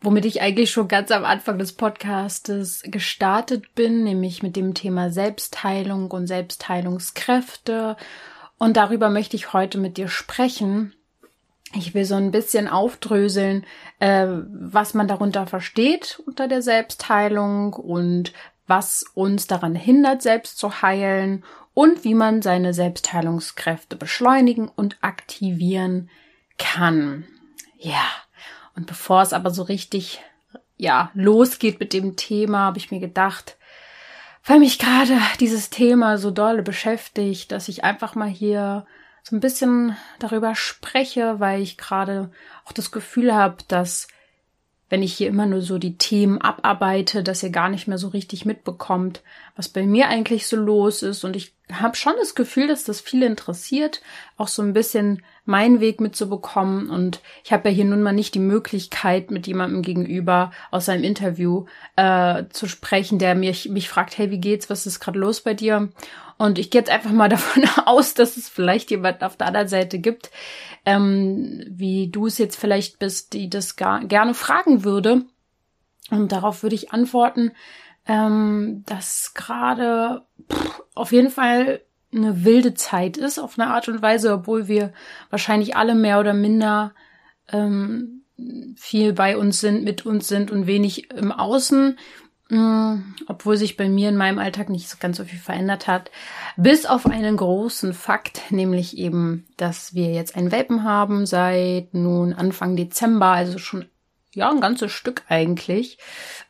womit ich eigentlich schon ganz am Anfang des Podcastes gestartet bin, nämlich mit dem Thema Selbstheilung und Selbstheilungskräfte. Und darüber möchte ich heute mit dir sprechen. Ich will so ein bisschen aufdröseln, äh, was man darunter versteht unter der Selbstheilung und was uns daran hindert, selbst zu heilen und wie man seine Selbstheilungskräfte beschleunigen und aktivieren kann. Ja, und bevor es aber so richtig, ja, losgeht mit dem Thema, habe ich mir gedacht, weil mich gerade dieses Thema so dolle beschäftigt, dass ich einfach mal hier so ein bisschen darüber spreche, weil ich gerade auch das Gefühl habe, dass wenn ich hier immer nur so die Themen abarbeite, dass ihr gar nicht mehr so richtig mitbekommt, was bei mir eigentlich so los ist. Und ich habe schon das Gefühl, dass das viele interessiert, auch so ein bisschen meinen Weg mitzubekommen. Und ich habe ja hier nun mal nicht die Möglichkeit, mit jemandem gegenüber aus einem Interview äh, zu sprechen, der mich, mich fragt, hey, wie geht's, was ist gerade los bei dir? Und ich gehe jetzt einfach mal davon aus, dass es vielleicht jemand auf der anderen Seite gibt, ähm, wie du es jetzt vielleicht bist, die das gar, gerne fragen würde. Und darauf würde ich antworten, ähm, dass gerade auf jeden Fall eine wilde Zeit ist, auf eine Art und Weise, obwohl wir wahrscheinlich alle mehr oder minder ähm, viel bei uns sind, mit uns sind und wenig im Außen, obwohl sich bei mir in meinem Alltag nicht ganz so viel verändert hat. Bis auf einen großen Fakt, nämlich eben, dass wir jetzt ein Welpen haben seit nun Anfang Dezember, also schon ja ein ganzes Stück eigentlich.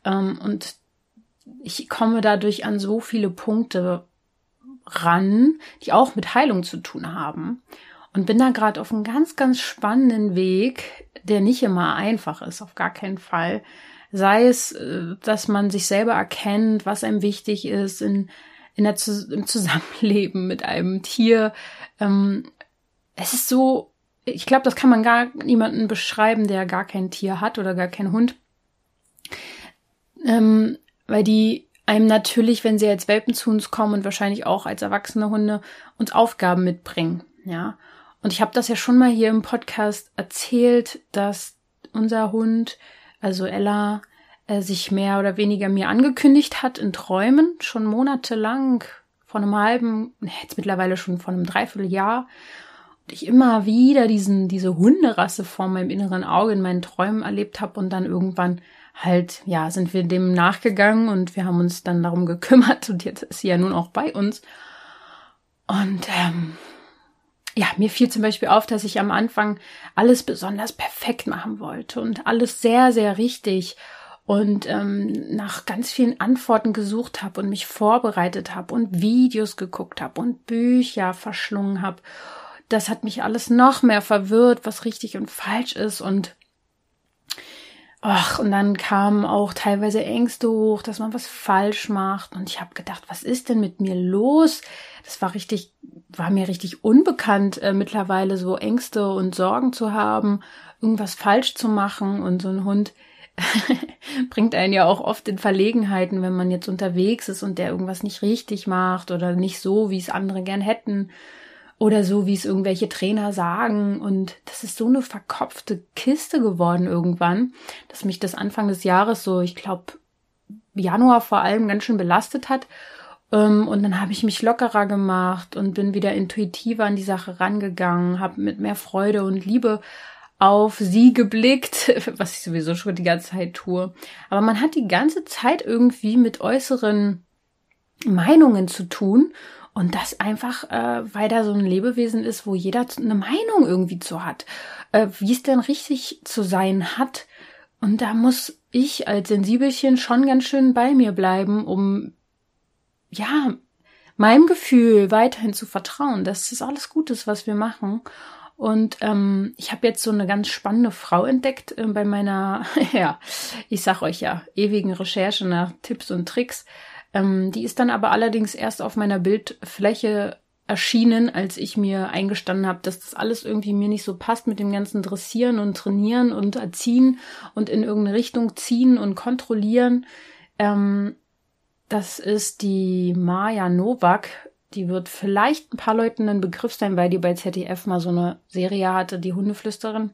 Ähm, und ich komme dadurch an so viele Punkte ran, die auch mit Heilung zu tun haben. Und bin da gerade auf einem ganz, ganz spannenden Weg, der nicht immer einfach ist, auf gar keinen Fall. Sei es, äh, dass man sich selber erkennt, was einem wichtig ist in, in der, im Zusammenleben mit einem Tier. Ähm, es ist so, ich glaube, das kann man gar niemanden beschreiben, der gar kein Tier hat oder gar keinen Hund. Ähm, weil die einem natürlich, wenn sie als Welpen zu uns kommen und wahrscheinlich auch als erwachsene Hunde, uns Aufgaben mitbringen. Ja. Und ich habe das ja schon mal hier im Podcast erzählt, dass unser Hund, also Ella, äh, sich mehr oder weniger mir angekündigt hat in Träumen, schon monatelang, vor einem halben, jetzt mittlerweile schon vor einem Dreivierteljahr. Und ich immer wieder diesen, diese Hunderasse vor meinem inneren Auge in meinen Träumen erlebt habe und dann irgendwann halt, ja, sind wir dem nachgegangen und wir haben uns dann darum gekümmert und jetzt ist sie ja nun auch bei uns. Und ähm, ja, mir fiel zum Beispiel auf, dass ich am Anfang alles besonders perfekt machen wollte und alles sehr, sehr richtig und ähm, nach ganz vielen Antworten gesucht habe und mich vorbereitet habe und Videos geguckt habe und Bücher verschlungen habe. Das hat mich alles noch mehr verwirrt, was richtig und falsch ist und Ach, und dann kamen auch teilweise Ängste hoch, dass man was falsch macht. Und ich habe gedacht, was ist denn mit mir los? Das war richtig, war mir richtig unbekannt, äh, mittlerweile so Ängste und Sorgen zu haben, irgendwas falsch zu machen. Und so ein Hund bringt einen ja auch oft in Verlegenheiten, wenn man jetzt unterwegs ist und der irgendwas nicht richtig macht oder nicht so, wie es andere gern hätten oder so, wie es irgendwelche Trainer sagen. Und das ist so eine verkopfte Kiste geworden irgendwann, dass mich das Anfang des Jahres so, ich glaube, Januar vor allem ganz schön belastet hat. Ähm, und dann habe ich mich lockerer gemacht und bin wieder intuitiver an die Sache rangegangen, habe mit mehr Freude und Liebe auf sie geblickt, was ich sowieso schon die ganze Zeit tue. Aber man hat die ganze Zeit irgendwie mit äußeren Meinungen zu tun und das einfach, äh, weil da so ein Lebewesen ist, wo jeder eine Meinung irgendwie zu hat, äh, wie es denn richtig zu sein hat. Und da muss ich als Sensibelchen schon ganz schön bei mir bleiben, um ja meinem Gefühl weiterhin zu vertrauen, dass das alles gut ist, was wir machen. Und ähm, ich habe jetzt so eine ganz spannende Frau entdeckt äh, bei meiner, ja, ich sag euch ja, ewigen Recherche nach Tipps und Tricks Ähm, die ist dann aber allerdings erst auf meiner Bildfläche erschienen, als ich mir eingestanden habe, dass das alles irgendwie mir nicht so passt mit dem ganzen Dressieren und Trainieren und Erziehen und in irgendeine Richtung ziehen und kontrollieren. Ähm, das ist die Maja Novak. Die wird vielleicht ein paar Leuten ein Begriff sein, weil die bei ZDF mal so eine Serie hatte, die Hundeflüsterin.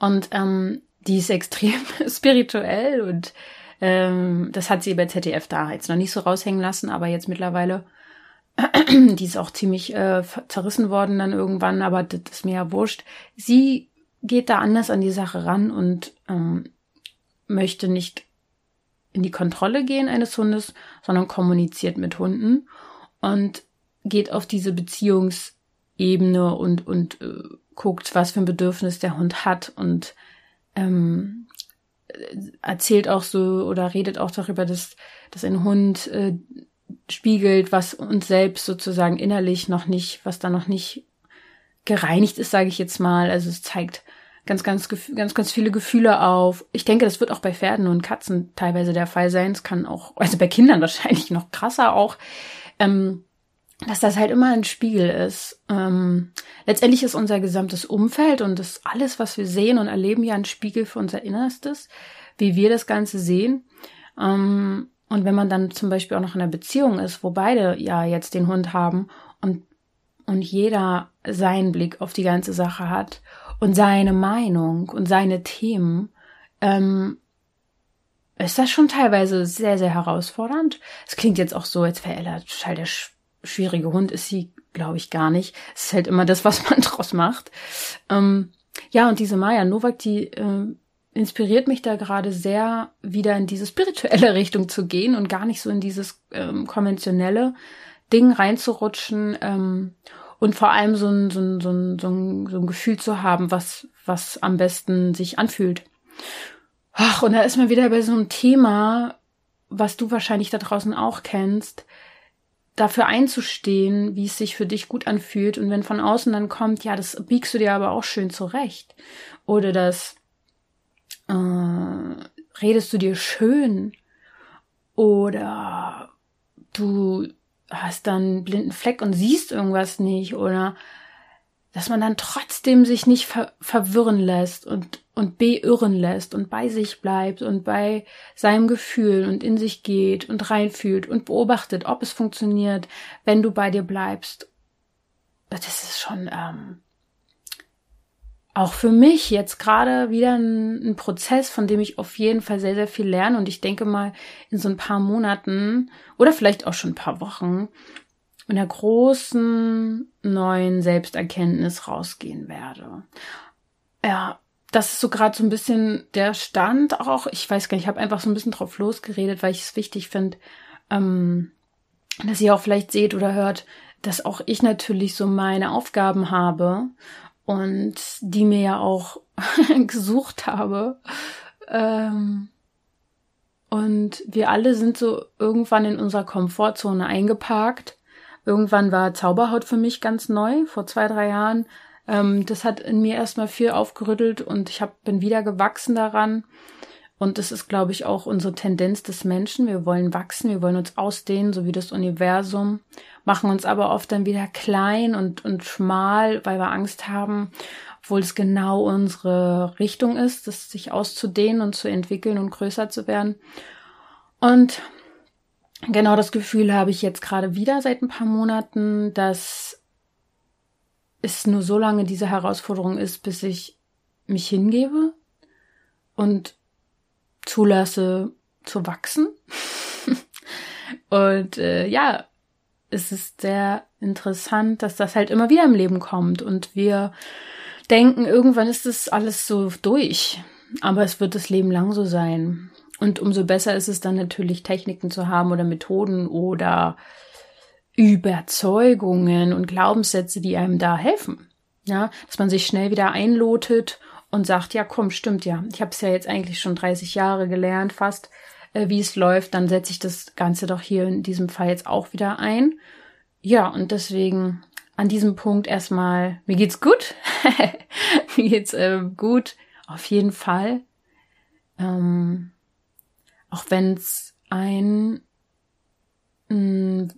Und ähm, die ist extrem spirituell und ähm, das hat sie bei ZDF da jetzt noch nicht so raushängen lassen, aber jetzt mittlerweile die ist auch ziemlich äh, zerrissen worden dann irgendwann, aber das ist mir ja wurscht. Sie geht da anders an die Sache ran und ähm, möchte nicht in die Kontrolle gehen eines Hundes, sondern kommuniziert mit Hunden und geht auf diese Beziehungsebene und, und äh, guckt, was für ein Bedürfnis der Hund hat und ähm, erzählt auch so oder redet auch darüber, dass, dass ein Hund äh, spiegelt, was uns selbst sozusagen innerlich noch nicht, was da noch nicht gereinigt ist, sage ich jetzt mal. Also es zeigt ganz, ganz, ganz, ganz viele Gefühle auf. Ich denke, das wird auch bei Pferden und Katzen teilweise der Fall sein. Es kann auch, also bei Kindern wahrscheinlich noch krasser auch, ähm, dass das halt immer ein Spiegel ist. Ähm, letztendlich ist unser gesamtes Umfeld und das alles, was wir sehen und erleben, ja ein Spiegel für unser Innerstes, wie wir das Ganze sehen. Ähm, und wenn man dann zum Beispiel auch noch in einer Beziehung ist, wo beide ja jetzt den Hund haben und, und jeder seinen Blick auf die ganze Sache hat und seine Meinung und seine Themen, ähm, ist das schon teilweise sehr, sehr herausfordernd. Es klingt jetzt auch so, als wäre Ella total der schwierige Hund, ist sie, glaube ich, gar nicht. Es ist halt immer das, was man draus macht. Ähm, ja, und diese Maya Novak, die äh, inspiriert mich da gerade sehr, wieder in diese spirituelle Richtung zu gehen und gar nicht so in dieses ähm, konventionelle Ding reinzurutschen ähm, und vor allem so ein, so, ein, so, ein, so, ein, so ein Gefühl zu haben, was, was am besten sich anfühlt. Ach, und da ist man wieder bei so einem Thema, was du wahrscheinlich da draußen auch kennst, dafür einzustehen, wie es sich für dich gut anfühlt. Und wenn von außen dann kommt, ja, das biegst du dir aber auch schön zurecht. Oder das äh, redest du dir schön oder du hast dann einen blinden Fleck und siehst irgendwas nicht oder dass man dann trotzdem sich nicht ver verwirren lässt und, und beirren lässt und bei sich bleibt und bei seinem Gefühl und in sich geht und reinfühlt und beobachtet, ob es funktioniert, wenn du bei dir bleibst. Das ist schon ähm, auch für mich jetzt gerade wieder ein, ein, Prozess, von dem ich auf jeden Fall sehr, sehr viel lerne. Und ich denke mal, in so ein paar Monaten oder vielleicht auch schon ein paar Wochen in der großen neuen Selbsterkenntnis rausgehen werde. Ja, das ist so gerade so ein bisschen der Stand auch. Ich weiß gar nicht, ich habe einfach so ein bisschen drauf losgeredet, weil ich es wichtig finde, ähm, dass ihr auch vielleicht seht oder hört, dass auch ich natürlich so meine Aufgaben habe und die mir ja auch gesucht habe. Ähm, und wir alle sind so irgendwann in unserer Komfortzone eingeparkt. Irgendwann war Zauberhaut für mich ganz neu, vor zwei, drei Jahren. Ähm, das hat in mir erstmal viel aufgerüttelt und ich hab, bin wieder gewachsen daran. Und das ist, glaube ich, auch unsere Tendenz des Menschen. Wir wollen wachsen, wir wollen uns ausdehnen, so wie das Universum, machen uns aber oft dann wieder klein und, und schmal, weil wir Angst haben, obwohl es genau unsere Richtung ist, das sich auszudehnen und zu entwickeln und größer zu werden. Und genau das Gefühl habe ich jetzt gerade wieder seit ein paar Monaten, dass es nur so lange diese Herausforderung ist, bis ich mich hingebe und zulasse zu wachsen. und äh, ja, es ist sehr interessant, dass das halt immer wieder im Leben kommt und wir denken, irgendwann ist das alles so durch. Aber es wird das Leben lang so sein. Und umso besser ist es dann natürlich, Techniken zu haben oder Methoden oder Überzeugungen und Glaubenssätze, die einem da helfen. Ja, dass man sich schnell wieder einlotet und sagt, ja, komm, stimmt ja. Ich habe es ja jetzt eigentlich schon 30 Jahre gelernt, fast, äh, wie es läuft. Dann setze ich das Ganze doch hier in diesem Fall jetzt auch wieder ein. Ja, und deswegen an diesem Punkt erstmal, mir geht's gut. mir geht's äh, gut, auf jeden Fall. Ähm, auch wenn es ein ein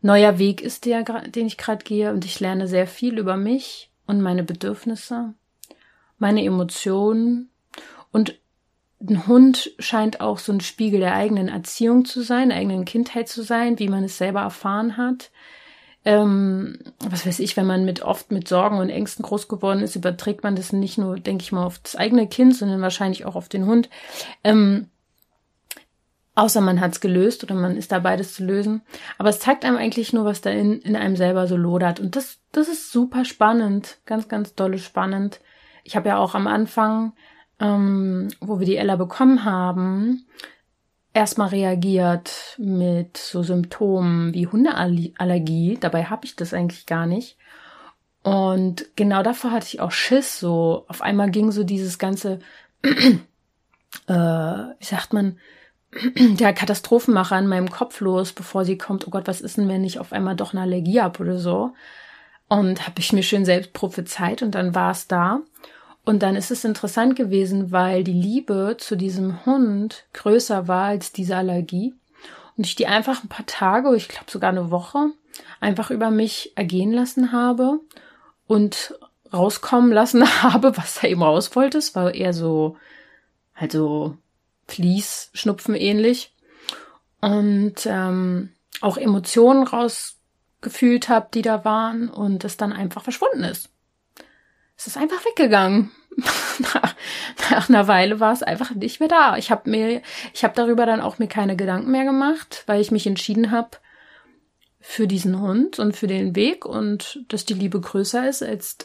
neuer Weg ist, der, den ich gerade gehe und ich lerne sehr viel über mich und meine Bedürfnisse, meine Emotionen und ein Hund scheint auch so ein Spiegel der eigenen Erziehung zu sein, der eigenen Kindheit zu sein, wie man es selber erfahren hat. Ähm, was weiß ich, wenn man mit oft mit Sorgen und Ängsten groß geworden ist, überträgt man das nicht nur, denke ich mal, auf das eigene Kind, sondern wahrscheinlich auch auf den Hund. Ähm, außer man hat's gelöst oder man ist dabei, das zu lösen. Aber es zeigt einem eigentlich nur, was da in, in einem selber so lodert. Und das, das ist super spannend, ganz, ganz dolle spannend. Ich habe ja auch am Anfang ähm, wo wir die Ella bekommen haben, erstmal reagiert mit so Symptomen wie Hundeallergie. Dabei habe ich das eigentlich gar nicht. Und genau davor hatte ich auch Schiss. So auf einmal ging so dieses ganze, äh, wie sagt man, der Katastrophenmacher in meinem Kopf los, bevor sie kommt. Oh Gott, was ist denn, wenn ich auf einmal doch eine Allergie habe oder so? Und habe ich mir schön selbst prophezeit und dann war es da. Und dann ist es interessant gewesen, weil die Liebe zu diesem Hund größer war als diese Allergie. Und ich die einfach ein paar Tage, ich glaube sogar eine Woche, einfach über mich ergehen lassen habe und rauskommen lassen habe, was er eben raus wollte. Es war eher so, halt so Fließschnupfen ähnlich. Und ähm, auch Emotionen rausgefühlt habe, die da waren und es dann einfach verschwunden ist es ist einfach weggegangen. nach, einer Weile war es einfach nicht mehr da. Ich habe mir, ich habe darüber dann auch mir keine Gedanken mehr gemacht, weil ich mich entschieden habe für diesen Hund und für den Weg und dass die Liebe größer ist als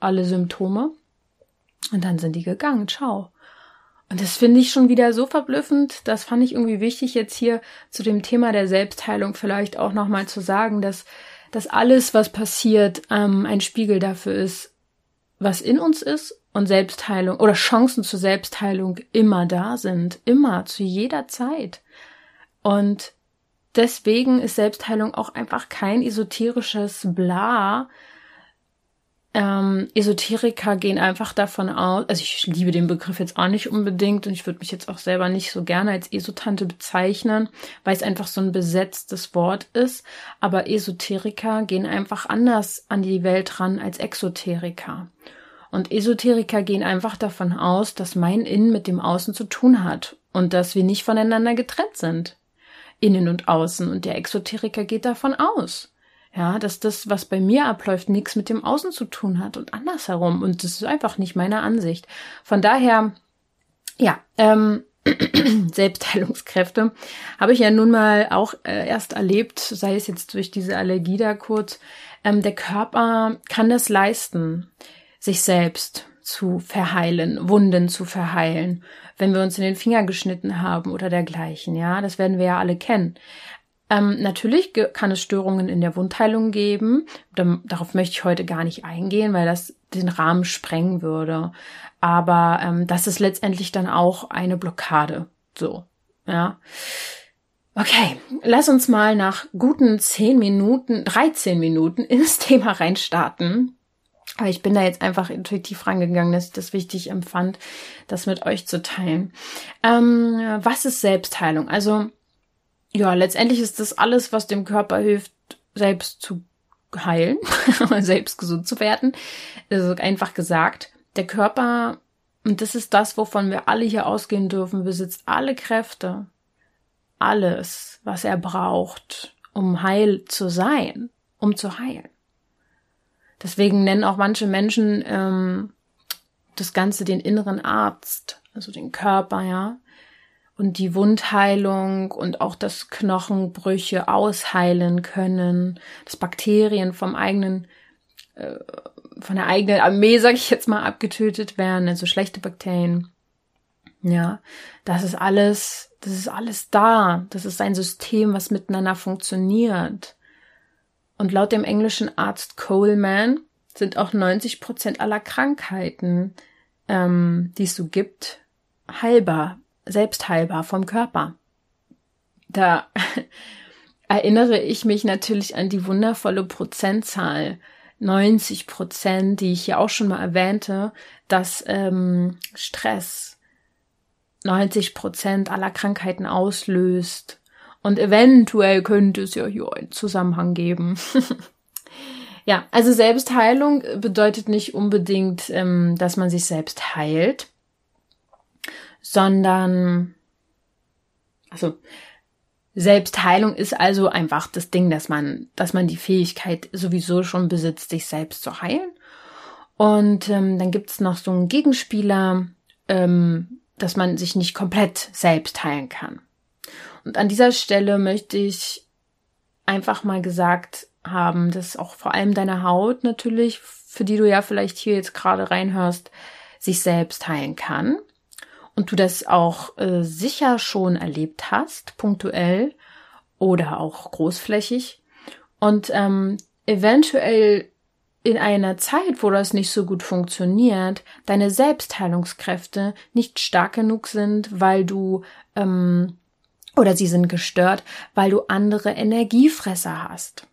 alle Symptome. Und dann sind die gegangen. Ciao. Und das finde ich schon wieder so verblüffend. Das fand ich irgendwie wichtig, jetzt hier zu dem Thema der Selbstheilung vielleicht auch nochmal zu sagen, dass, dass alles, was passiert, ähm, ein Spiegel dafür ist, was in uns ist und Selbstheilung oder Chancen zur Selbstheilung immer da sind, immer, zu jeder Zeit. Und deswegen ist Selbstheilung auch einfach kein esoterisches Bla, ähm, Esoteriker gehen einfach davon aus, also ich liebe den Begriff jetzt auch nicht unbedingt und ich würde mich jetzt auch selber nicht so gerne als Esotante bezeichnen, weil es einfach so ein besetztes Wort ist. Aber Esoteriker gehen einfach anders an die Welt ran als Exoteriker. Und Esoteriker gehen einfach davon aus, dass mein Innen mit dem Außen zu tun hat und dass wir nicht voneinander getrennt sind. Innen und Außen. Und der Exoteriker geht davon aus. Ja, dass das, was bei mir abläuft, nichts mit dem Außen zu tun hat und andersherum. Und das ist einfach nicht meine Ansicht. Von daher, ja, ähm, Selbstheilungskräfte habe ich ja nun mal auch äh, erst erlebt, sei es jetzt durch diese Allergie da kurz. Ähm, der Körper kann das leisten, sich selbst zu verheilen, Wunden zu verheilen, wenn wir uns in den Finger geschnitten haben oder dergleichen. Ja, das werden wir ja alle kennen. Ähm, natürlich kann es Störungen in der Wundheilung geben. darauf möchte ich heute gar nicht eingehen, weil das den Rahmen sprengen würde. Aber ähm, das ist letztendlich dann auch eine Blockade. So, ja. Okay, lass uns mal nach guten zehn Minuten, 13 Minuten ins Thema reinstarten. Aber ich bin da jetzt einfach intuitiv rangegangen, dass ich das wichtig empfand, das mit euch zu teilen. Ähm, was ist Selbstheilung? Also ja, letztendlich ist das alles, was dem Körper hilft, selbst zu heilen, selbst gesund zu werden. Also einfach gesagt, der Körper, und das ist das, wovon wir alle hier ausgehen dürfen, besitzt alle Kräfte, alles, was er braucht, um heil zu sein, um zu heilen. Deswegen nennen auch manche Menschen ähm, das Ganze den inneren Arzt, also den Körper, ja und die Wundheilung und auch das Knochenbrüche ausheilen können, dass Bakterien vom eigenen äh, von der eigenen Armee, sag ich jetzt mal, abgetötet werden, also schlechte Bakterien. Ja, das ist alles, das ist alles da. Das ist ein System, was miteinander funktioniert. Und laut dem englischen Arzt Coleman sind auch 90 Prozent aller Krankheiten, ähm, die es so gibt, heilbar selbstheilbar vom Körper. Da erinnere ich mich natürlich an die wundervolle Prozentzahl 90 Prozent, die ich ja auch schon mal erwähnte, dass ähm, Stress 90 Prozent aller Krankheiten auslöst Und eventuell könnte es ja hier einen Zusammenhang geben. ja, also Selbstheilung bedeutet nicht unbedingt, ähm, dass man sich selbst heilt, sondern, also, Selbstheilung ist also einfach das Ding, dass man, dass man die Fähigkeit sowieso schon besitzt, sich selbst zu heilen. Und ähm, dann gibt's noch so einen Gegenspieler, ähm, dass man sich nicht komplett selbst heilen kann. Und an dieser Stelle möchte ich einfach mal gesagt haben, dass auch vor allem deine Haut natürlich, für die du ja vielleicht hier jetzt gerade reinhörst, sich selbst heilen kann. Und du das auch äh, sicher schon erlebt hast, punktuell oder auch großflächig. Und ähm, eventuell in einer Zeit, wo das nicht so gut funktioniert, deine Selbstheilungskräfte nicht stark genug sind, weil du ähm, oder sie sind gestört, weil du andere Energiefresser hast,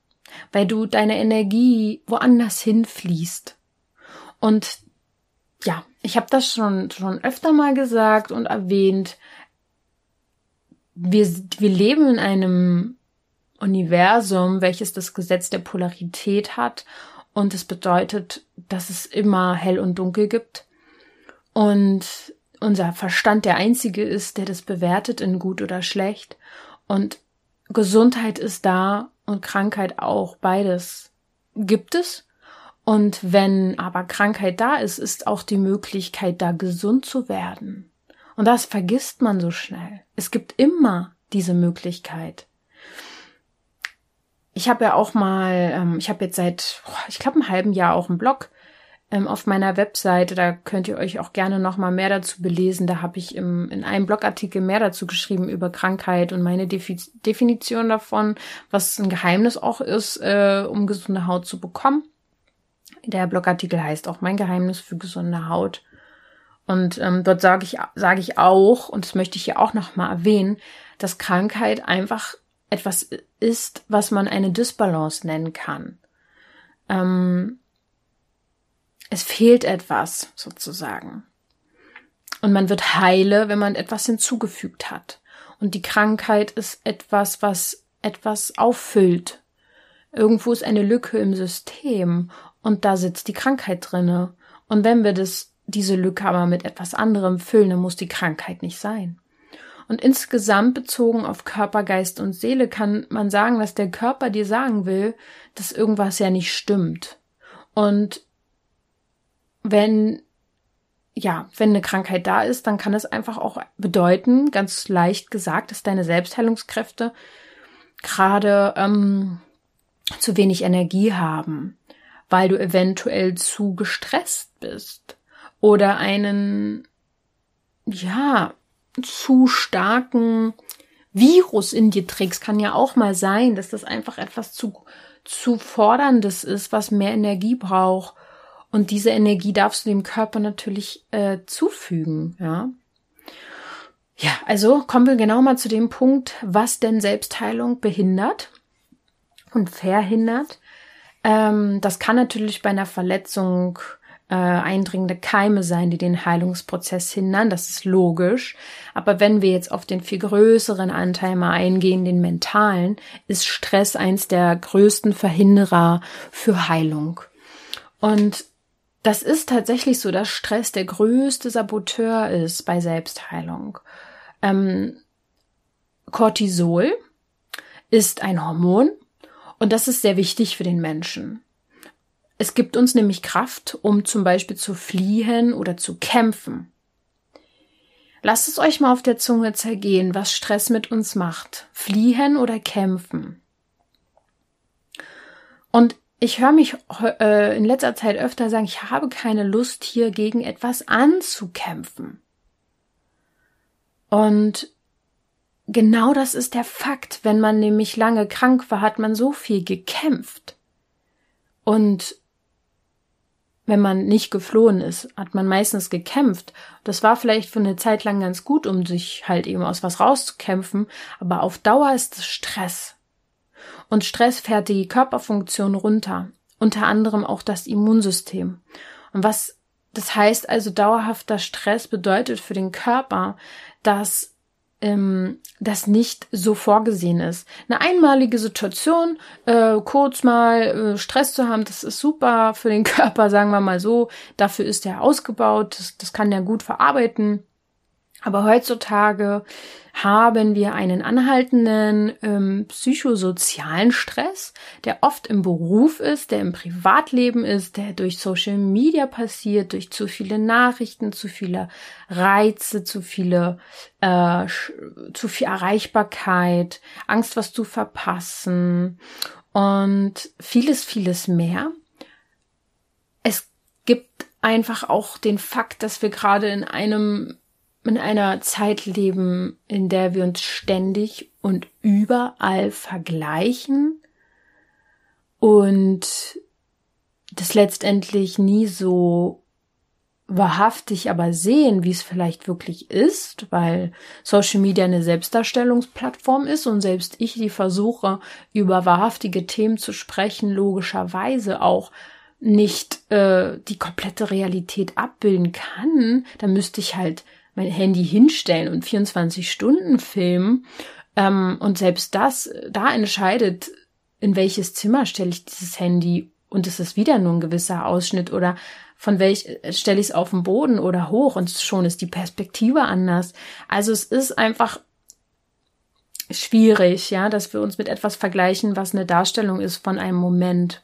weil du deine Energie woanders hinfließt. Und ja, ich habe das schon schon öfter mal gesagt und erwähnt. Wir, wir leben in einem Universum, welches das Gesetz der Polarität hat und es bedeutet, dass es immer hell und dunkel gibt. Und unser Verstand der einzige ist, der das bewertet in gut oder schlecht. Und Gesundheit ist da und Krankheit auch. Beides gibt es. Und wenn aber Krankheit da ist, ist auch die Möglichkeit da gesund zu werden. Und das vergisst man so schnell. Es gibt immer diese Möglichkeit. Ich habe ja auch mal, ähm, ich habe jetzt seit, ich glaube, einem halben Jahr auch einen Blog ähm, auf meiner Webseite. Da könnt ihr euch auch gerne noch mal mehr dazu belesen. Da habe ich im, in einem Blogartikel mehr dazu geschrieben über Krankheit und meine Defi Definition davon, was ein Geheimnis auch ist, äh, um gesunde Haut zu bekommen. Der Blogartikel heißt auch mein Geheimnis für gesunde Haut. Und ähm, dort sage ich, sage ich auch, und das möchte ich hier auch noch mal erwähnen, dass Krankheit einfach etwas ist, was man eine Dysbalance nennen kann. Ähm, es fehlt etwas sozusagen. Und man wird heile, wenn man etwas hinzugefügt hat. Und die Krankheit ist etwas, was etwas auffüllt. Irgendwo ist eine Lücke im System und da sitzt die Krankheit drinne. Und wenn wir das, diese Lücke aber mit etwas anderem füllen, dann muss die Krankheit nicht sein. Und insgesamt bezogen auf Körper, Geist und Seele kann man sagen, dass der Körper dir sagen will, dass irgendwas ja nicht stimmt. Und wenn ja, wenn eine Krankheit da ist, dann kann es einfach auch bedeuten, ganz leicht gesagt, dass deine Selbstheilungskräfte gerade ähm, zu wenig Energie haben, weil du eventuell zu gestresst bist oder einen ja zu starken Virus in dir trägst, kann ja auch mal sein, dass das einfach etwas zu, zu forderndes ist, was mehr Energie braucht. Und diese Energie darfst du dem Körper natürlich äh, zufügen, ja. Ja, also kommen wir genau mal zu dem Punkt, was denn Selbstheilung behindert und verhindert. Ähm, das kann natürlich bei einer Verletzung äh, eindringende Keime sein, die den Heilungsprozess hindern. Das ist logisch. Aber wenn wir jetzt auf den viel größeren Anteil mal eingehen, den mentalen, ist Stress eins der größten Verhinderer für Heilung. Und das ist tatsächlich so, dass Stress der größte Saboteur ist bei Selbstheilung. Ähm, Cortisol ist ein Hormon und das ist sehr wichtig für den Menschen. Es gibt uns nämlich Kraft, um zum Beispiel zu fliehen oder zu kämpfen. Lasst es euch mal auf der Zunge zergehen, was Stress mit uns macht. Fliehen oder kämpfen. Und ich höre mich äh, in letzter Zeit öfter sagen, ich habe keine Lust hier gegen etwas anzukämpfen. Und genau das ist der Fakt. Wenn man nämlich lange krank war, hat man so viel gekämpft. Und wenn man nicht geflohen ist, hat man meistens gekämpft. Das war vielleicht für eine Zeit lang ganz gut, um sich halt eben aus was rauszukämpfen, aber auf Dauer ist es Stress. Und Stress fährt die Körperfunktion runter, unter anderem auch das Immunsystem. Und was das heißt also dauerhafter Stress bedeutet für den Körper, dass ähm, das nicht so vorgesehen ist. Eine einmalige Situation, äh, kurz mal äh, Stress zu haben, das ist super für den Körper, sagen wir mal so. Dafür ist er ausgebaut, das, das kann er gut verarbeiten. Aber heutzutage haben wir einen anhaltenden ähm, psychosozialen Stress, der oft im Beruf ist, der im Privatleben ist, der durch Social Media passiert, durch zu viele Nachrichten, zu viele Reize, zu viele, äh, zu viel Erreichbarkeit, Angst, was zu verpassen und vieles, vieles mehr. Es gibt einfach auch den Fakt, dass wir gerade in einem in einer Zeit leben, in der wir uns ständig und überall vergleichen und das letztendlich nie so wahrhaftig aber sehen, wie es vielleicht wirklich ist, weil Social Media eine Selbstdarstellungsplattform ist und selbst ich, die versuche, über wahrhaftige Themen zu sprechen, logischerweise auch nicht äh, die komplette Realität abbilden kann, dann müsste ich halt mein Handy hinstellen und 24 Stunden filmen. Ähm, und selbst das, da entscheidet, in welches Zimmer stelle ich dieses Handy und es ist wieder nur ein gewisser Ausschnitt oder von welch stelle ich es auf den Boden oder hoch und schon ist die Perspektive anders. Also es ist einfach schwierig, ja, dass wir uns mit etwas vergleichen, was eine Darstellung ist von einem Moment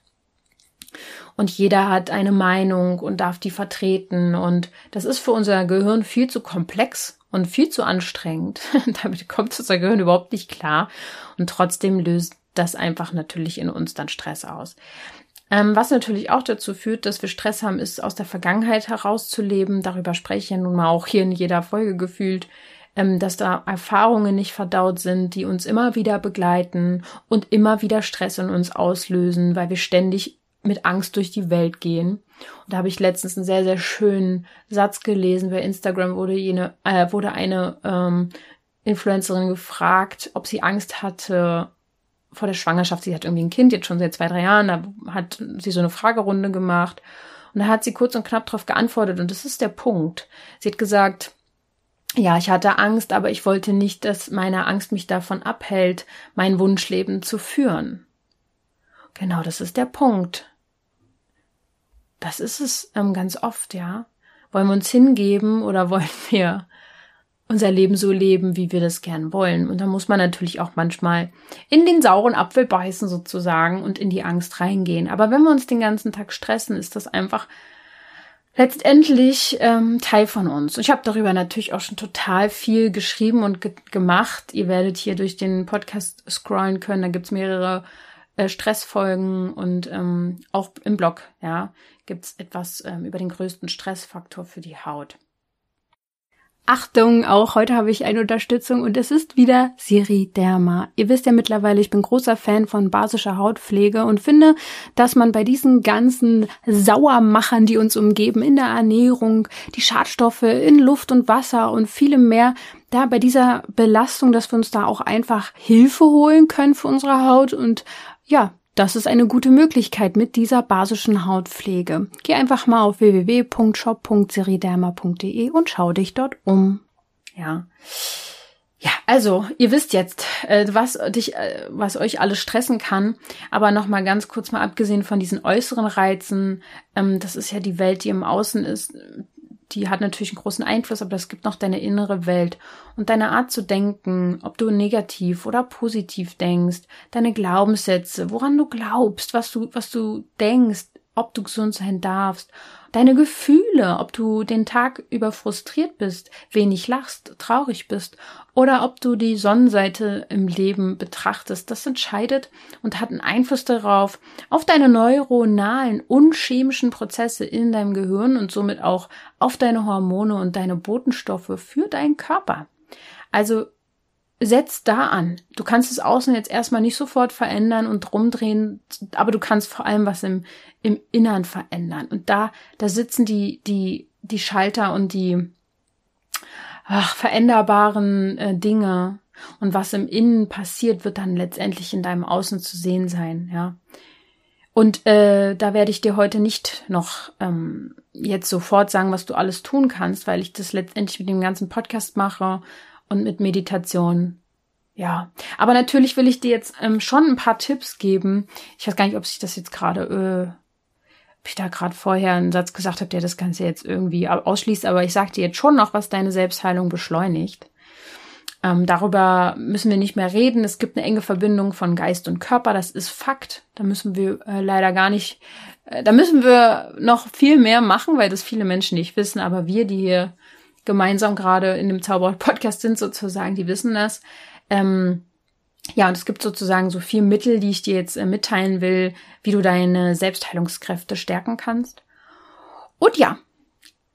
und jeder hat eine Meinung und darf die vertreten und das ist für unser Gehirn viel zu komplex und viel zu anstrengend. Damit kommt unser Gehirn überhaupt nicht klar und trotzdem löst das einfach natürlich in uns dann Stress aus. Ähm, was natürlich auch dazu führt, dass wir Stress haben, ist aus der Vergangenheit herauszuleben. Darüber spreche ich ja nun mal auch hier in jeder Folge gefühlt ähm, dass da Erfahrungen nicht verdaut sind, die uns immer wieder begleiten und immer wieder Stress in uns auslösen, weil wir ständig mit Angst durch die Welt gehen. Und da habe ich letztens einen sehr, sehr schönen Satz gelesen. Bei Instagram wurde, jene, äh, wurde eine ähm, Influencerin gefragt, ob sie Angst hatte vor der Schwangerschaft. Sie hat irgendwie ein Kind, jetzt schon seit zwei, drei Jahren. Da hat sie so eine Fragerunde gemacht. Und da hat sie kurz und knapp darauf geantwortet. Und das ist der Punkt. Sie hat gesagt, ja, ich hatte Angst, aber ich wollte nicht, dass meine Angst mich davon abhält, mein Wunschleben zu führen. Genau, das ist der Punkt. Das ist es ähm, ganz oft, ja. Wollen wir uns hingeben oder wollen wir unser Leben so leben, wie wir das gern wollen? Und da muss man natürlich auch manchmal in den sauren Apfel beißen sozusagen und in die Angst reingehen. Aber wenn wir uns den ganzen Tag stressen, ist das einfach letztendlich ähm, Teil von uns. Und ich habe darüber natürlich auch schon total viel geschrieben und ge gemacht. Ihr werdet hier durch den Podcast scrollen können. Da gibt's mehrere äh, Stressfolgen und ähm, auch im Blog, ja, gibt's etwas ähm, über den größten Stressfaktor für die Haut. Achtung, auch heute habe ich eine Unterstützung und es ist wieder Siri Derma. Ihr wisst ja mittlerweile, ich bin großer Fan von basischer Hautpflege und finde, dass man bei diesen ganzen Sauermachern, die uns umgeben, in der Ernährung, die Schadstoffe in Luft und Wasser und vielem mehr, da bei dieser Belastung, dass wir uns da auch einfach Hilfe holen können für unsere Haut und ja, das ist eine gute Möglichkeit mit dieser basischen Hautpflege. Geh einfach mal auf www.shop.seriderma.de und schau dich dort um. Ja. Ja, also ihr wisst jetzt, äh, was dich, äh, was euch alles stressen kann. Aber noch mal ganz kurz mal abgesehen von diesen äußeren Reizen, ähm, das ist ja die Welt, die im Außen ist die hat natürlich einen großen Einfluss, aber es gibt noch deine innere Welt. Und deine Art zu denken, ob du negativ oder positiv denkst, deine Glaubenssätze, woran du glaubst, was du, was du denkst, ob du gesund sein darfst, deine Gefühle, ob du den Tag über frustriert bist, wenig lachst, traurig bist oder ob du die Sonnenseite im Leben betrachtest, das entscheidet und hat einen Einfluss darauf, auf deine neuronalen und chemischen Prozesse in deinem Gehirn und somit auch auf deine Hormone und deine Botenstoffe für deinen Körper. Also setz da an. Du kannst das Außen jetzt erstmal nicht sofort verändern und rumdrehen, aber du kannst vor allem was im, im Innern verändern. Und da, da sitzen die, die, die Schalter und die, ach, veränderbaren äh, Dinge und was im Innen passiert, wird dann letztendlich in deinem Außen zu sehen sein, ja. Und äh, da werde ich dir heute nicht noch ähm, jetzt sofort sagen, was du alles tun kannst, weil ich das letztendlich mit dem ganzen Podcast mache und mit Meditation. Ja, aber natürlich will ich dir jetzt ähm, schon ein paar Tipps geben. Ich weiß gar nicht, ob sich das jetzt gerade, äh, ob ich da gerade vorher einen Satz gesagt habe, der das Ganze jetzt irgendwie ausschließt, aber ich sage dir jetzt schon noch, was deine Selbstheilung beschleunigt. Ähm, darüber müssen wir nicht mehr reden. Es gibt eine enge Verbindung von Geist und Körper. Das ist Fakt. Da müssen wir äh, leider gar nicht, äh, da müssen wir noch viel mehr machen, weil das viele Menschen nicht wissen. Aber wir, die hier gemeinsam gerade in dem Zauber-Podcast sind sozusagen, die wissen das. Ähm, ja, und es gibt sozusagen so vier Mittel, die ich dir jetzt äh, mitteilen will, wie du deine Selbstheilungskräfte stärken kannst. Und ja,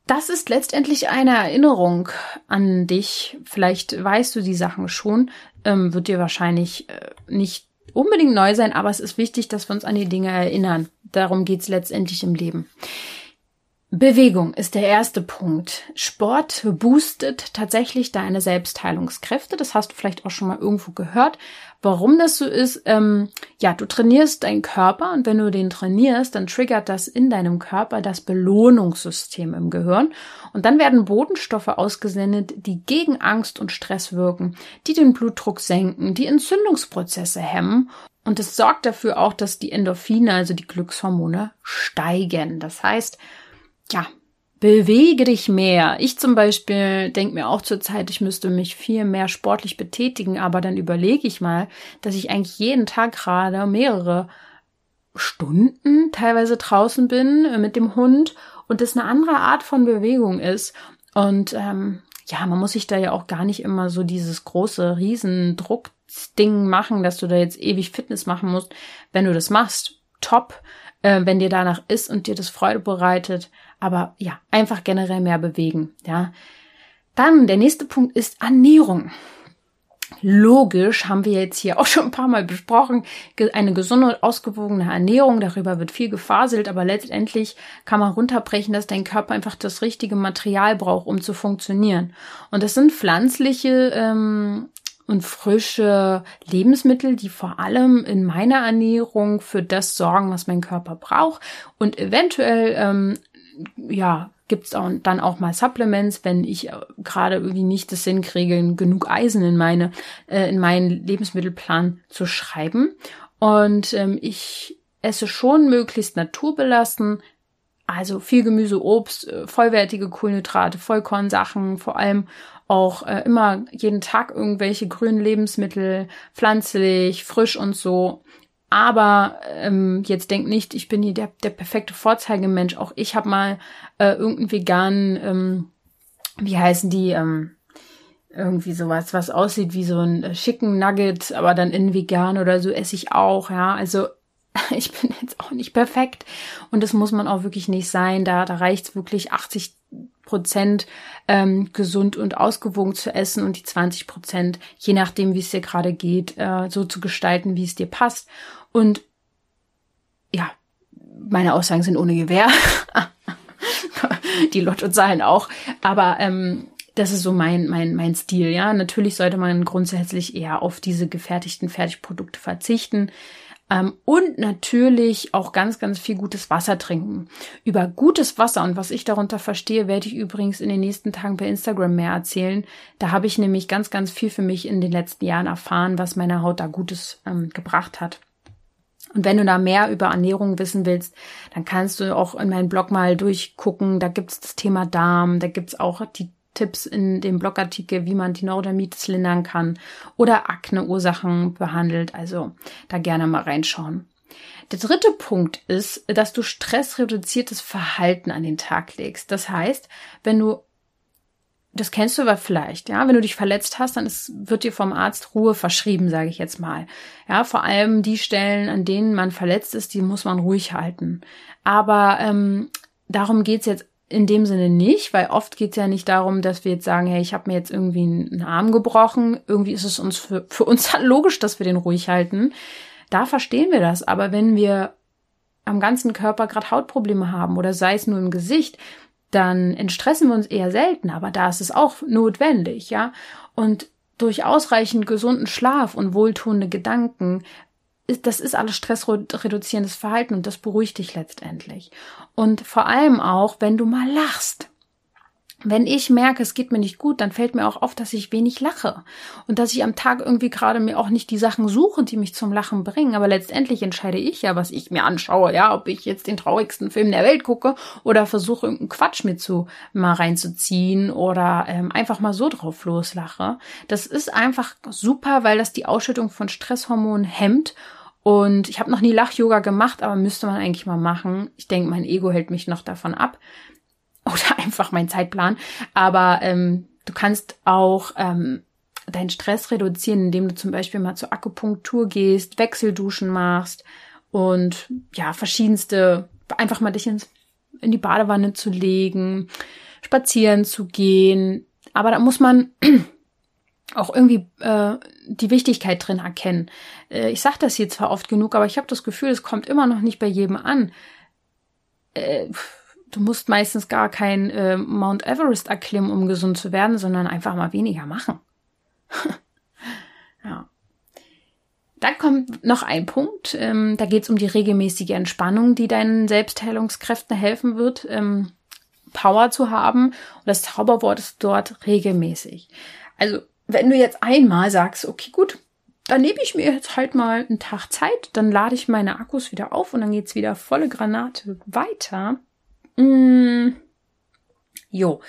das ist letztendlich eine Erinnerung an dich. Vielleicht weißt du die Sachen schon, ähm, wird dir wahrscheinlich äh, nicht unbedingt neu sein, aber es ist wichtig, dass wir uns an die Dinge erinnern. Darum geht's letztendlich im Leben. Bewegung ist der erste Punkt. Sport boostet tatsächlich deine Selbstheilungskräfte. Das hast du vielleicht auch schon mal irgendwo gehört. Warum das so ist? Ähm, ja, du trainierst deinen Körper und wenn du den trainierst, dann triggert das in deinem Körper das Belohnungssystem im Gehirn und dann werden Botenstoffe ausgesendet, die gegen Angst und Stress wirken, die den Blutdruck senken, die Entzündungsprozesse hemmen und es sorgt dafür auch, dass die Endorphine, also die Glückshormone, steigen. Das heißt, ja, bewege dich mehr. Ich zum Beispiel denke mir auch zurzeit, ich müsste mich viel mehr sportlich betätigen, aber dann überlege ich mal, dass ich eigentlich jeden Tag gerade mehrere Stunden teilweise draußen bin äh, mit dem Hund und das eine andere Art von Bewegung ist. Und ähm, ja, man muss sich da ja auch gar nicht immer so dieses große Riesendruckding machen, dass du da jetzt ewig Fitness machen musst. Wenn du das machst, top. Äh, wenn dir danach ist und dir das Freude bereitet, aber ja, einfach generell mehr bewegen, ja. Dann der nächste Punkt ist Ernährung. Logisch haben wir jetzt hier auch schon ein paar Mal besprochen, eine gesunde und ausgewogene Ernährung, darüber wird viel gefaselt, aber letztendlich kann man runterbrechen, dass dein Körper einfach das richtige Material braucht, um zu funktionieren. Und das sind pflanzliche ähm, und frische Lebensmittel, die vor allem in meiner Ernährung für das sorgen, was mein Körper braucht und eventuell ähm, ja, gibt's auch dann auch mal Supplements, wenn ich äh, gerade irgendwie nicht das Sinn kriege, genug Eisen in meine, äh, in meinen Lebensmittelplan zu schreiben. Und ähm, ich esse schon möglichst naturbelassen, also viel Gemüse, Obst, äh, vollwertige Kohlenhydrate, Vollkornsachen, vor allem auch äh, immer jeden Tag irgendwelche grünen Lebensmittel, pflanzlich, frisch und so. Aber ähm, jetzt denk nicht, ich bin hier der, der perfekte Vorzeigemensch. Auch ich habe mal äh, irgendeinen veganen, ähm, wie heißen die, ähm, irgendwie sowas, was aussieht wie so ein äh, schicken Nugget, aber dann in vegan oder so esse ich auch, ja. Also ich bin jetzt auch nicht perfekt und das muss man auch wirklich nicht sein. Da, da reicht's wirklich 80 Prozent ähm, gesund und ausgewogen zu essen und die 20 Prozent, je nachdem, wie es dir gerade geht, äh, so zu gestalten, wie es dir passt. Und ja, meine Aussagen sind ohne Gewehr. Die Lottozahlen auch. Aber ähm, das ist so mein, mein, mein Stil, ja. Natürlich sollte man grundsätzlich eher auf diese gefertigten Fertigprodukte verzichten. Ähm, und natürlich auch ganz, ganz viel gutes Wasser trinken. Über gutes Wasser und was ich darunter verstehe, werde ich übrigens in den nächsten Tagen bei Instagram mehr erzählen. Da habe ich nämlich ganz, ganz viel für mich in den letzten Jahren erfahren, was meiner Haut da Gutes ähm, gebracht hat. Und wenn du da mehr über Ernährung wissen willst, dann kannst du auch in meinen Blog mal durchgucken. Da gibt's das Thema Darm, da gibt's auch die Tipps in dem Blogartikel, wie man die Neurodermitis lindern kann oder Akneursachen behandelt. Also da gerne mal reinschauen. Der dritte Punkt ist, dass du stressreduziertes Verhalten an den Tag legst. Das heißt, wenn du das kennst du aber vielleicht, ja. Wenn du dich verletzt hast, dann ist, wird dir vom Arzt Ruhe verschrieben, sage ich jetzt mal. Ja, vor allem die Stellen, an denen man verletzt ist, die muss man ruhig halten. Aber ähm, darum geht's jetzt in dem Sinne nicht, weil oft geht's ja nicht darum, dass wir jetzt sagen, hey, ich habe mir jetzt irgendwie einen Arm gebrochen. Irgendwie ist es uns für, für uns dann logisch, dass wir den ruhig halten. Da verstehen wir das. Aber wenn wir am ganzen Körper gerade Hautprobleme haben oder sei es nur im Gesicht, dann entstressen wir uns eher selten, aber da ist es auch notwendig, ja. Und durch ausreichend gesunden Schlaf und wohltuende Gedanken das ist alles stressreduzierendes Verhalten und das beruhigt dich letztendlich. Und vor allem auch, wenn du mal lachst. Wenn ich merke, es geht mir nicht gut, dann fällt mir auch auf, dass ich wenig lache und dass ich am Tag irgendwie gerade mir auch nicht die Sachen suche, die mich zum Lachen bringen. Aber letztendlich entscheide ich ja, was ich mir anschaue, ja, ob ich jetzt den traurigsten Film der Welt gucke oder versuche irgendeinen Quatsch mit zu mal reinzuziehen oder ähm, einfach mal so drauf loslache. Das ist einfach super, weil das die Ausschüttung von Stresshormonen hemmt und ich habe noch nie Lach-Yoga gemacht, aber müsste man eigentlich mal machen. Ich denke, mein Ego hält mich noch davon ab. Oder einfach mein Zeitplan. Aber ähm, du kannst auch ähm, deinen Stress reduzieren, indem du zum Beispiel mal zur Akupunktur gehst, Wechselduschen machst und ja, verschiedenste, einfach mal dich ins, in die Badewanne zu legen, spazieren zu gehen. Aber da muss man auch irgendwie äh, die Wichtigkeit drin erkennen. Äh, ich sage das hier zwar oft genug, aber ich habe das Gefühl, es kommt immer noch nicht bei jedem an. Äh, du musst meistens gar kein äh, Mount Everest erklimmen, um gesund zu werden, sondern einfach mal weniger machen. ja. Dann kommt noch ein Punkt, ähm, da geht es um die regelmäßige Entspannung, die deinen Selbstheilungskräften helfen wird, ähm, Power zu haben. Und das Zauberwort ist dort regelmäßig. Also, wenn du jetzt einmal sagst, okay, gut, dann nehme ich mir jetzt halt mal einen Tag Zeit, dann lade ich meine Akkus wieder auf und dann geht's wieder volle Granate weiter Mm, jo,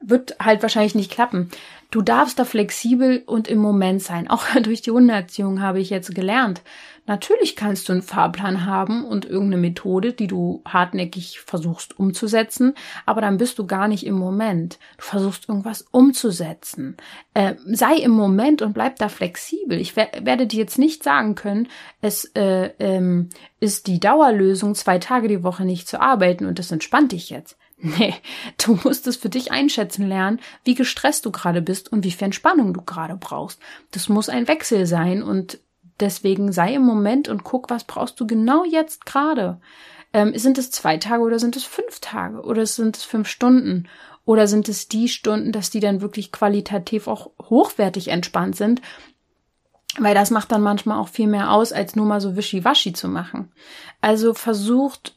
wird halt wahrscheinlich nicht klappen. Du darfst da flexibel und im Moment sein. Auch durch die Hundeerziehung habe ich jetzt gelernt. Natürlich kannst du einen Fahrplan haben und irgendeine Methode, die du hartnäckig versuchst umzusetzen, aber dann bist du gar nicht im Moment. Du versuchst irgendwas umzusetzen. Äh, sei im Moment und bleib da flexibel. Ich werde dir jetzt nicht sagen können, es äh, ähm, ist die Dauerlösung, zwei Tage die Woche nicht zu arbeiten und das entspannt dich jetzt. Nee, du musst es für dich einschätzen lernen, wie gestresst du gerade bist und wie viel Entspannung du gerade brauchst. Das muss ein Wechsel sein und Deswegen sei im Moment und guck, was brauchst du genau jetzt gerade. Ähm, sind es zwei Tage oder sind es fünf Tage oder sind es fünf Stunden? Oder sind es die Stunden, dass die dann wirklich qualitativ auch hochwertig entspannt sind? Weil das macht dann manchmal auch viel mehr aus, als nur mal so wischiwaschi zu machen. Also versucht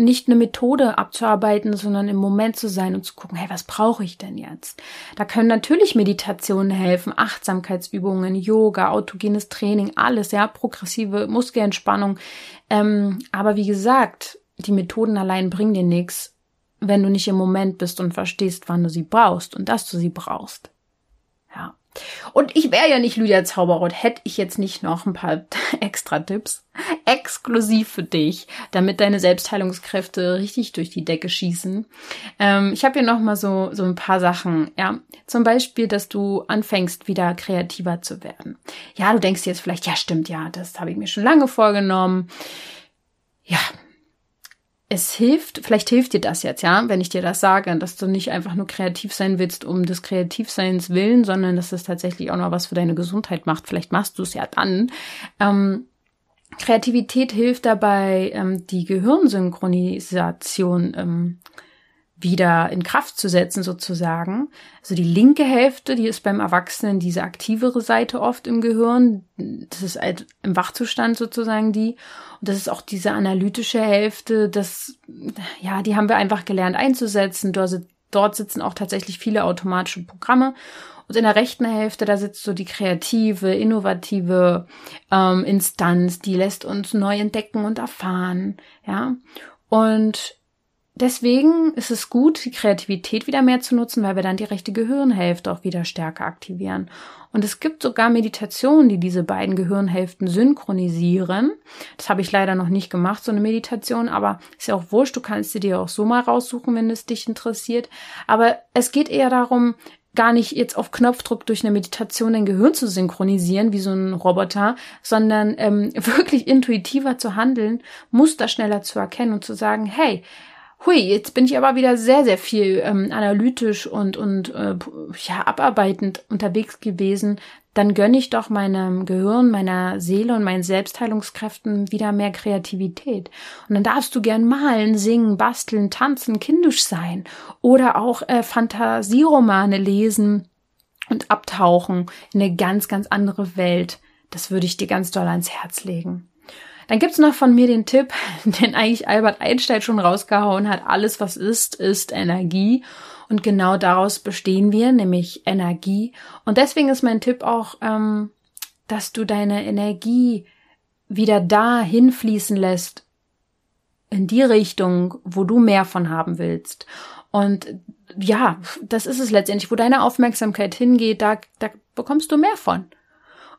nicht eine Methode abzuarbeiten, sondern im Moment zu sein und zu gucken, hey, was brauche ich denn jetzt? Da können natürlich Meditationen helfen, Achtsamkeitsübungen, Yoga, autogenes Training, alles, ja, progressive Muskelentspannung. Ähm, aber wie gesagt, die Methoden allein bringen dir nichts, wenn du nicht im Moment bist und verstehst, wann du sie brauchst und dass du sie brauchst. Und ich wäre ja nicht Lydia Zauberrot, hätte ich jetzt nicht noch ein paar extra Tipps exklusiv für dich, damit deine Selbstheilungskräfte richtig durch die Decke schießen. Ähm, ich habe hier noch mal so so ein paar Sachen. Ja, zum Beispiel, dass du anfängst wieder kreativer zu werden. Ja, du denkst jetzt vielleicht, ja stimmt, ja, das habe ich mir schon lange vorgenommen. Ja, es hilft, vielleicht hilft dir das jetzt, ja, wenn ich dir das sage, dass du nicht einfach nur kreativ sein willst um des Kreativseins willen, sondern dass es tatsächlich auch noch was für deine Gesundheit macht. Vielleicht machst du es ja dann. Ähm, Kreativität hilft dabei, ähm, die Gehirnsynchronisation ähm, wieder in Kraft zu setzen sozusagen. Also die linke Hälfte, die ist beim Erwachsenen diese aktivere Seite oft im Gehirn. Das ist halt im Wachzustand sozusagen die. Und das ist auch diese analytische Hälfte. Das, ja, die haben wir einfach gelernt einzusetzen. Dort, sitzen auch tatsächlich viele automatische Programme. Und in der rechten Hälfte, da sitzt so die kreative, innovative ähm, Instanz, die lässt uns neu entdecken und erfahren. Ja. Und Deswegen ist es gut, die Kreativität wieder mehr zu nutzen, weil wir dann die rechte Gehirnhälfte auch wieder stärker aktivieren. Und es gibt sogar Meditationen, die diese beiden Gehirnhälften synchronisieren. Das habe ich leider noch nicht gemacht, so eine Meditation, aber ist ja auch wurscht, du kannst sie dir auch so mal raussuchen, wenn es dich interessiert. Aber es geht eher darum, gar nicht jetzt auf Knopfdruck durch eine Meditation dein Gehirn zu synchronisieren, wie so ein Roboter, sondern ähm, wirklich intuitiver zu handeln, Muster schneller zu erkennen und zu sagen, hey, hui, jetzt bin ich aber wieder sehr, sehr viel ähm, analytisch und, und äh, ja, abarbeitend unterwegs gewesen, dann gönne ich doch meinem Gehirn, meiner Seele und meinen Selbstheilungskräften wieder mehr Kreativität. Und dann darfst du gern malen, singen, basteln, tanzen, kindisch sein oder auch äh, Fantasieromane lesen und abtauchen in eine ganz, ganz andere Welt. Das würde ich dir ganz doll ans Herz legen. Dann gibt's noch von mir den Tipp, den eigentlich Albert Einstein schon rausgehauen hat. Alles, was ist, ist Energie. Und genau daraus bestehen wir, nämlich Energie. Und deswegen ist mein Tipp auch, ähm, dass du deine Energie wieder da hinfließen lässt, in die Richtung, wo du mehr von haben willst. Und ja, das ist es letztendlich, wo deine Aufmerksamkeit hingeht, da, da bekommst du mehr von.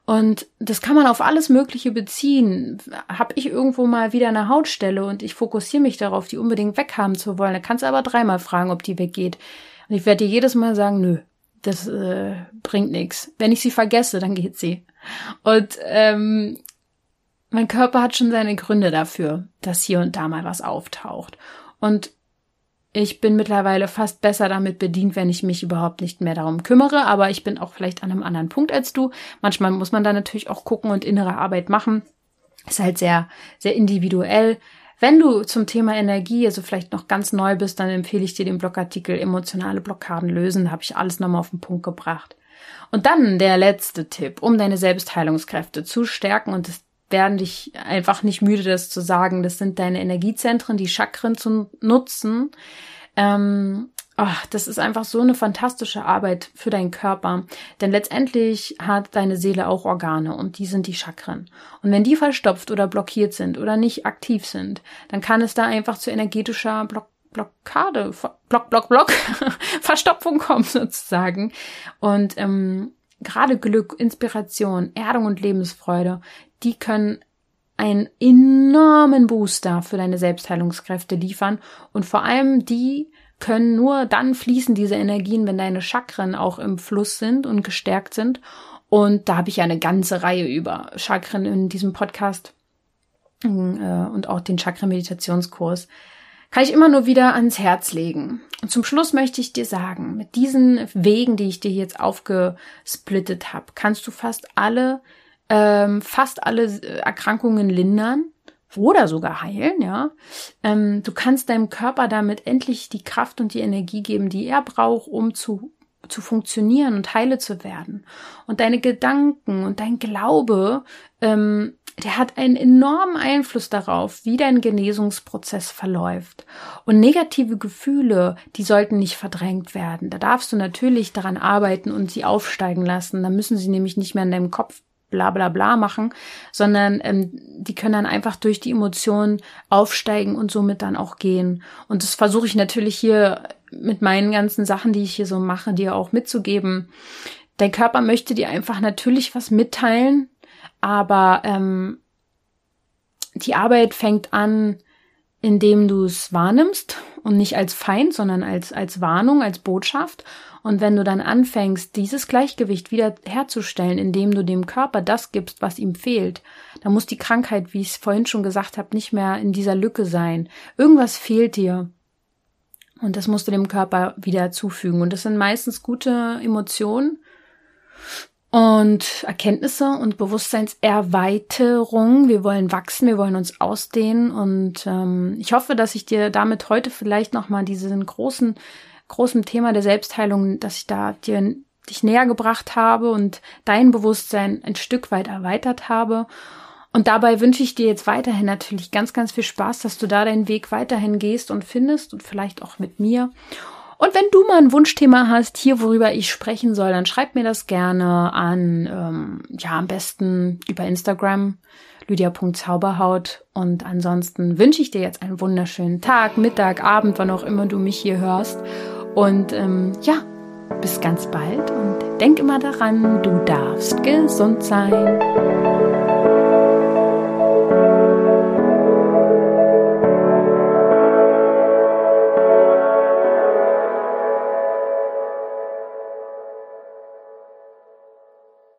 Und das kann man auf alles Mögliche beziehen. Hab ich irgendwo mal wieder eine Hautstelle und ich fokussiere mich darauf, die unbedingt weghaben zu wollen, dann kannst du aber dreimal fragen, ob die weggeht. Und ich werde dir jedes Mal sagen, nö, das äh, bringt nichts. Wenn ich sie vergesse, dann geht sie. Und ähm, mein Körper hat schon seine Gründe dafür, dass hier und da mal was auftaucht. Und ich bin mittlerweile fast besser damit bedient, wenn ich mich überhaupt nicht mehr darum kümmere, aber ich bin auch vielleicht an einem anderen Punkt als du. Manchmal muss man da natürlich auch gucken und innere Arbeit machen. Ist halt sehr, sehr individuell. Wenn du zum Thema Energie, also vielleicht noch ganz neu bist, dann empfehle ich dir den Blogartikel Emotionale Blockaden lösen. Da habe ich alles nochmal auf den Punkt gebracht. Und dann der letzte Tipp, um deine Selbstheilungskräfte zu stärken und das werden dich einfach nicht müde, das zu sagen. Das sind deine Energiezentren, die Chakren zu nutzen. Ähm, ach, das ist einfach so eine fantastische Arbeit für deinen Körper. Denn letztendlich hat deine Seele auch Organe und die sind die Chakren. Und wenn die verstopft oder blockiert sind oder nicht aktiv sind, dann kann es da einfach zu energetischer Block Blockade, Block, Block, Block, Verstopfung kommen sozusagen. Und ähm, gerade Glück, Inspiration, Erdung und Lebensfreude, die können einen enormen Booster für deine Selbstheilungskräfte liefern und vor allem die können nur dann fließen diese Energien, wenn deine Chakren auch im Fluss sind und gestärkt sind. Und da habe ich ja eine ganze Reihe über Chakren in diesem Podcast äh, und auch den Chakra-Meditationskurs. Kann ich immer nur wieder ans Herz legen. Und zum Schluss möchte ich dir sagen, mit diesen Wegen, die ich dir jetzt aufgesplittet habe, kannst du fast alle ähm, fast alle äh, Erkrankungen lindern oder sogar heilen, ja. Ähm, du kannst deinem Körper damit endlich die Kraft und die Energie geben, die er braucht, um zu zu funktionieren und heile zu werden. Und deine Gedanken und dein Glaube, ähm, der hat einen enormen Einfluss darauf, wie dein Genesungsprozess verläuft. Und negative Gefühle, die sollten nicht verdrängt werden. Da darfst du natürlich daran arbeiten und sie aufsteigen lassen. Da müssen sie nämlich nicht mehr in deinem Kopf bla bla bla machen, sondern ähm, die können dann einfach durch die Emotionen aufsteigen und somit dann auch gehen. Und das versuche ich natürlich hier mit meinen ganzen Sachen, die ich hier so mache, dir auch mitzugeben. Dein Körper möchte dir einfach natürlich was mitteilen, aber ähm, die Arbeit fängt an, indem du es wahrnimmst und nicht als Feind, sondern als, als Warnung, als Botschaft. Und wenn du dann anfängst, dieses Gleichgewicht wieder herzustellen, indem du dem Körper das gibst, was ihm fehlt, dann muss die Krankheit, wie ich es vorhin schon gesagt habe, nicht mehr in dieser Lücke sein. Irgendwas fehlt dir. Und das musst du dem Körper wieder zufügen. Und das sind meistens gute Emotionen, und Erkenntnisse und Bewusstseinserweiterung. Wir wollen wachsen, wir wollen uns ausdehnen und ähm, ich hoffe, dass ich dir damit heute vielleicht nochmal diesen großen, großen Thema der Selbstheilung, dass ich da dir dich näher gebracht habe und dein Bewusstsein ein Stück weit erweitert habe. Und dabei wünsche ich dir jetzt weiterhin natürlich ganz, ganz viel Spaß, dass du da deinen Weg weiterhin gehst und findest und vielleicht auch mit mir. Und wenn du mal ein Wunschthema hast, hier worüber ich sprechen soll, dann schreib mir das gerne an, ähm, ja, am besten über Instagram, lydia.zauberhaut. Und ansonsten wünsche ich dir jetzt einen wunderschönen Tag, Mittag, Abend, wann auch immer du mich hier hörst. Und ähm, ja, bis ganz bald und denk immer daran, du darfst gesund sein.